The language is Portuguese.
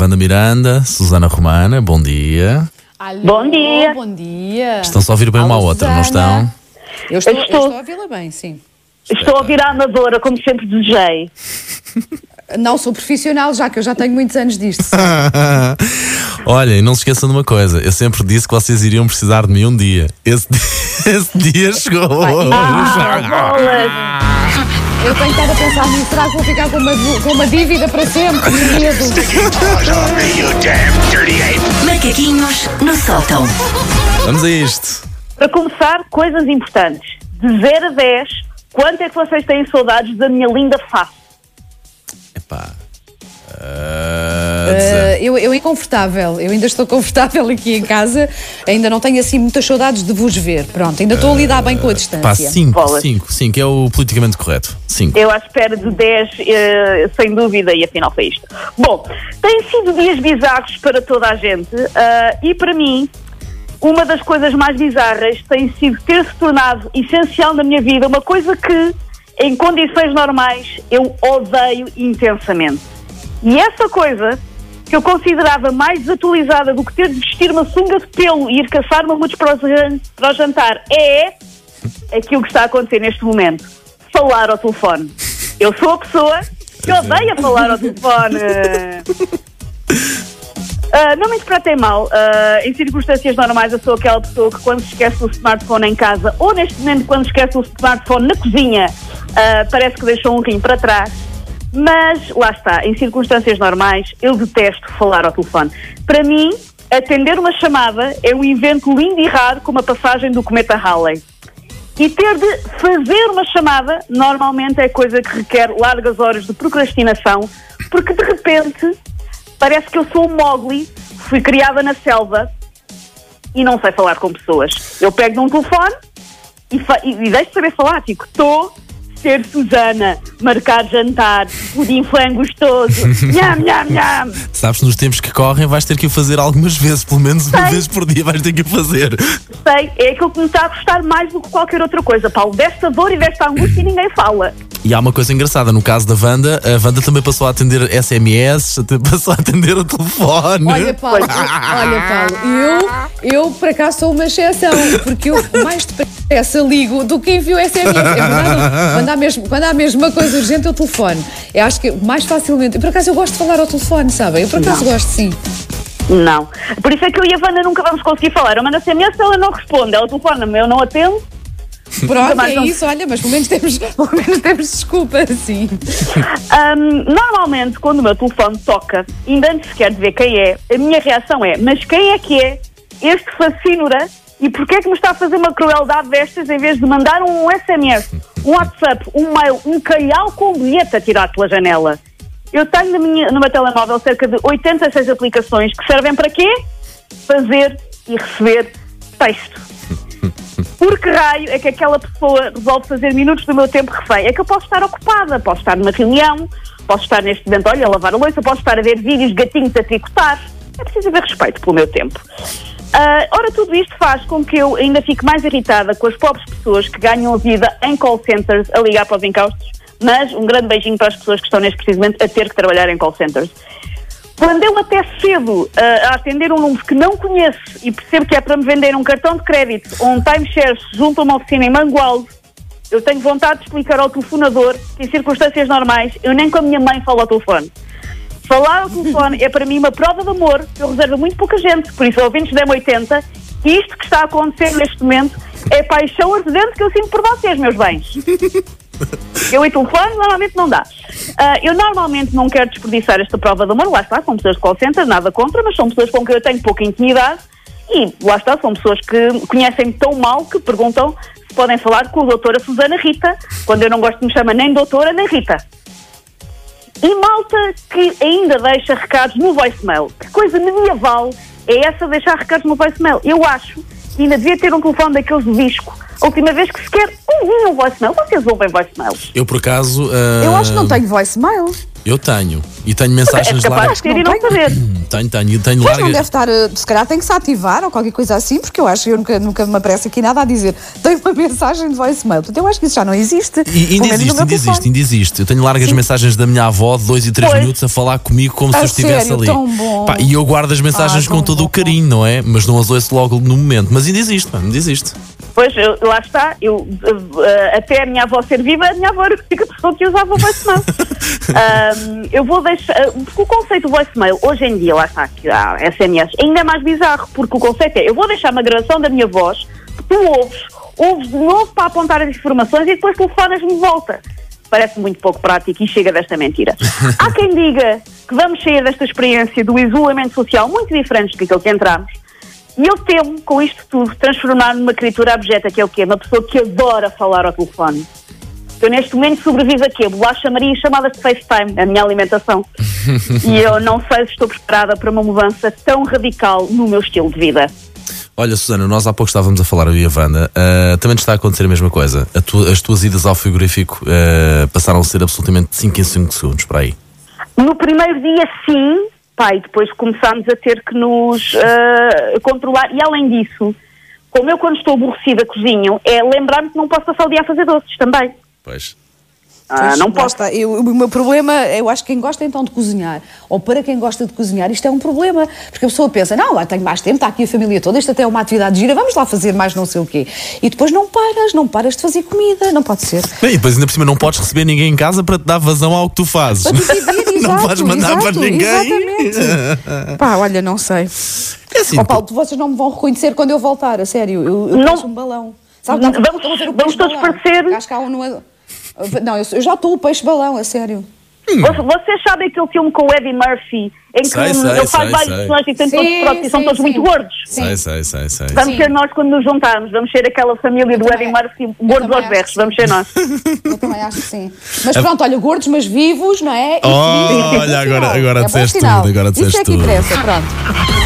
Wanda Miranda, Susana Romana, bom dia. Alô, Bom dia. Bom dia. Estão-se a ouvir bem uma à Alô, outra, não estão? Eu estou, Eu eu estou. estou a ouvi-la bem, sim. Estou a virar amadora, como sempre desejei. Não sou profissional, já que eu já tenho muitos anos disto. Olha, e não se esqueçam de uma coisa: eu sempre disse que vocês iriam precisar de mim um dia. Esse, dia- esse dia chegou. Ah, bolas! Eu tenho estado a pensar nisso. Será que vou ficar com uma, com uma dívida para sempre? Que medo. Macaquinhos no sótão. Vamos a isto. Para começar, coisas importantes. De 0 a 10, quanto é que vocês têm saudades da minha linda face? Epá. Ah, Eh, eu, eu inconfortável, eu ainda estou confortável aqui em casa, ainda não tenho assim muitas saudades de vos ver. Pronto, ainda estou a lidar bem com a Pá, distância. 5, Bolas. 5, 5, é o politicamente correto. 5. Eu à espera de 10, eh, sem dúvida, e afinal foi isto. Bom, têm sido dias bizarros para toda a gente ah, e para mim, uma das coisas mais bizarras tem sido ter se tornado essencial na minha vida, uma coisa que, em condições normais, eu odeio intensamente. E essa coisa que eu considerava mais desatualizada do que ter de vestir uma sunga de pelo e ir caçar mamutos para o jan- para o jantar é aquilo que está a acontecer neste momento. Falar ao telefone. Eu sou a pessoa que odeia falar ao telefone. Ah, não me interpretem mal. Ah, em circunstâncias normais, eu sou aquela pessoa que, quando esquece o smartphone em casa, ou neste momento, quando esquece o smartphone na cozinha, ah, parece que deixou um rim para trás. Mas, lá está, em circunstâncias normais, eu detesto falar ao telefone. Para mim, atender uma chamada é um evento lindo e raro, como a passagem do cometa Halley. E ter de fazer uma chamada normalmente é coisa que requer largas horas de procrastinação, porque de repente parece que eu sou um Mowgli, fui criada na selva e não sei falar com pessoas. Eu pego num telefone e, e, e deixo de saber falar, tipo, estou ser Susana, marcar jantar, pudim frango gostoso, nham, nham, nham. Sabes, nos tempos que correm, vais ter que o fazer algumas vezes, pelo menos uma Sei. vez por dia vais ter que o fazer. Sei, é aquilo que me está a gostar mais do que qualquer outra coisa, Paulo. Desta dor e desta angústia ninguém fala. E há uma coisa engraçada, no caso da Wanda, a Wanda também passou a atender SMS, passou a atender o telefone. Olha, Paulo, olha, Paulo, eu, eu por acaso sou uma exceção, porque eu mais depressa ligo do que envio SMS. É verdade? Quando há, mesmo, quando há mesmo uma coisa urgente, eu telefono. Eu acho que mais facilmente. Por acaso eu gosto de falar ao telefone, sabem? Eu por acaso gosto sim. Não. Por isso é que eu e a Wanda nunca vamos conseguir falar. Eu mando SMS, ela não responde. Ela telefona-me, eu não atendo. Pronto, é não- isso, olha, mas pelo menos temos, pelo menos temos desculpa, sim. Ahm, normalmente, quando o meu telefone toca, ainda antes sequer de ver quem é, a minha reação é: mas quem é que é este fascínora e porquê é que me está a fazer uma crueldade destas em vez de mandar um SMS, um WhatsApp, um mail, um calhau com bilhete a tirar pela janela? Eu tenho na minha, no meu telemóvel cerca de 86 aplicações que servem para quê? Fazer e receber texto. Por que raio é que aquela pessoa resolve fazer minutos do meu tempo refém? É que eu posso estar ocupada, posso estar numa reunião, posso estar neste momento, olha, a lavar a louça, posso estar a ver vídeos de gatinhos a tricotar. É preciso haver respeito pelo meu tempo. Ah, ora, tudo isto faz com que eu ainda fique mais irritada com as pobres pessoas que ganham a vida em call centers a ligar para os encaustos, mas um grande beijinho para as pessoas que estão neste precisamente a ter que trabalhar em call centers. Quando eu até cedo ah, a atender um número que não conheço e percebo que é para me vender um cartão de crédito ou um timeshare junto a uma oficina em Mangualde, eu tenho vontade de explicar ao telefonador que em circunstâncias normais eu nem com a minha mãe falo ao telefone. Falar ao telefone é para mim uma prova de amor eu reservo muito pouca gente, por isso ouvintes da M80, que isto que está a acontecer neste momento é paixão ardente que eu sinto por vocês, meus bens. Eu e telefone normalmente não dá. Ah, eu normalmente não quero desperdiçar esta prova de amor, lá está, são pessoas de call center, nada contra, mas são pessoas com quem eu tenho pouca intimidade e lá está, são pessoas que conhecem-me tão mal que perguntam se podem falar com a doutora Susana Rita, quando eu não gosto de me chamar nem doutora nem Rita. E malta que ainda deixa recados no voicemail. Que coisa medieval é essa de deixar recados no voicemail? Eu acho que ainda devia ter um telefone daqueles de disco. A última vez que sequer ouviam voicemail. Vocês ouvem voicemails? Eu, por acaso. ah, Eu acho que não tenho voicemail. Eu tenho, E tenho É mensagens capaz largas. de ter e não saber. Tenho, tenho, tenho Pois não deve largas. estar, eh, se calhar tem que se ativar ou qualquer coisa assim, porque eu acho que eu nunca, nunca me aparece aqui nada a dizer. Tem uma mensagem de voicemail. Portanto, eu acho que isso já não existe. E ainda existe, ainda existe, ainda existe. Eu tenho largas mensagens da minha avó de 2 e 3 Pois. minutos a falar comigo como se A eu estivesse sério? ali. Tão bom. Pá, e eu guardo as mensagens Ah, com todo o bom. carinho, não é? Mas não as ouço logo no momento. Mas ainda existe, mano, ainda existe. Pois, eu- lá está. Eu, eh, até a minha avó ser viva, a minha avó era a única pessoa que usava o voicemail. Ahm, eu vou deixar. eh, Porque o conceito do voicemail, hoje em dia, lá está, que há SMS, ainda é mais bizarro, porque o conceito é: eu vou deixar uma gravação da minha voz, que tu ouves, ouves de novo para apontar as informações e depois telefonas-me de volta. Parece muito pouco prático e chega desta mentira. Há quem diga que vamos sair desta experiência do isolamento social muito diferentes do que aquele que entramos. E eu temo, com isto tudo, transformar-me numa criatura abjeta, que é o quê? Uma pessoa que adora falar ao telefone. Eu neste momento sobrevivo a quê? Bolacha Maria e chamadas de FaceTime, a minha alimentação. e eu não sei se estou preparada para uma mudança tão radical no meu estilo de vida. Olha, Susana, nós há pouco estávamos a falar, eu e a Wanda, ah, também te está a acontecer a mesma coisa. A tua- as tuas idas ao frigorífico ah, passaram a ser absolutamente 5 em 5 segundos, para aí. No primeiro dia, sim, pá, e depois começámos a ter que nos ah, controlar. E além disso, como eu quando estou aborrecida cozinho, é lembrar-me que não posso passar o dia a fazer doces também. Pois. Ah, Pois, não posso. Eu- o meu problema, eu acho que quem gosta então de cozinhar, ou para quem gosta de cozinhar, isto é um problema. Porque a pessoa pensa, não, lá tenho mais tempo, está aqui a família toda, isto até é uma atividade gira, vamos lá fazer mais não sei o quê. E depois não paras, não paras de fazer comida, não pode ser. Bem, e depois ainda por cima não podes receber ninguém em casa para te dar vazão ao que tu fazes. Para não exato, podes mandar exato, para ninguém. Exatamente. Pá, olha, não sei. É assim, Ó Paulo, vocês não me vão reconhecer quando eu voltar, a sério. Eu, eu Não. um balão. Sabe, Vamos- estão a ver o vamos peixe todos balão? parecer- Acho que há um no- Não, eu, eu já estou o peixe balão, a sério. Vo- Vocês sabem aquele filme com o Eddie Murphy, em que Sei, sei, ele faz sei, vários personagens e tem Sim, todos próprios e são sim, todos sim. muito gordos? sei, sei, sei, sei. Vamos Sim. ser nós quando nos juntarmos, vamos ser aquela família do Eddie Murphy, gordos aos berros, vamos ser nós. Eu também acho que sim. Mas pronto, olha, gordos, mas vivos, não é? Isso Oh, é olha, agora- agora é disseste tudo, agora Isso disseste é que interessa, pronto.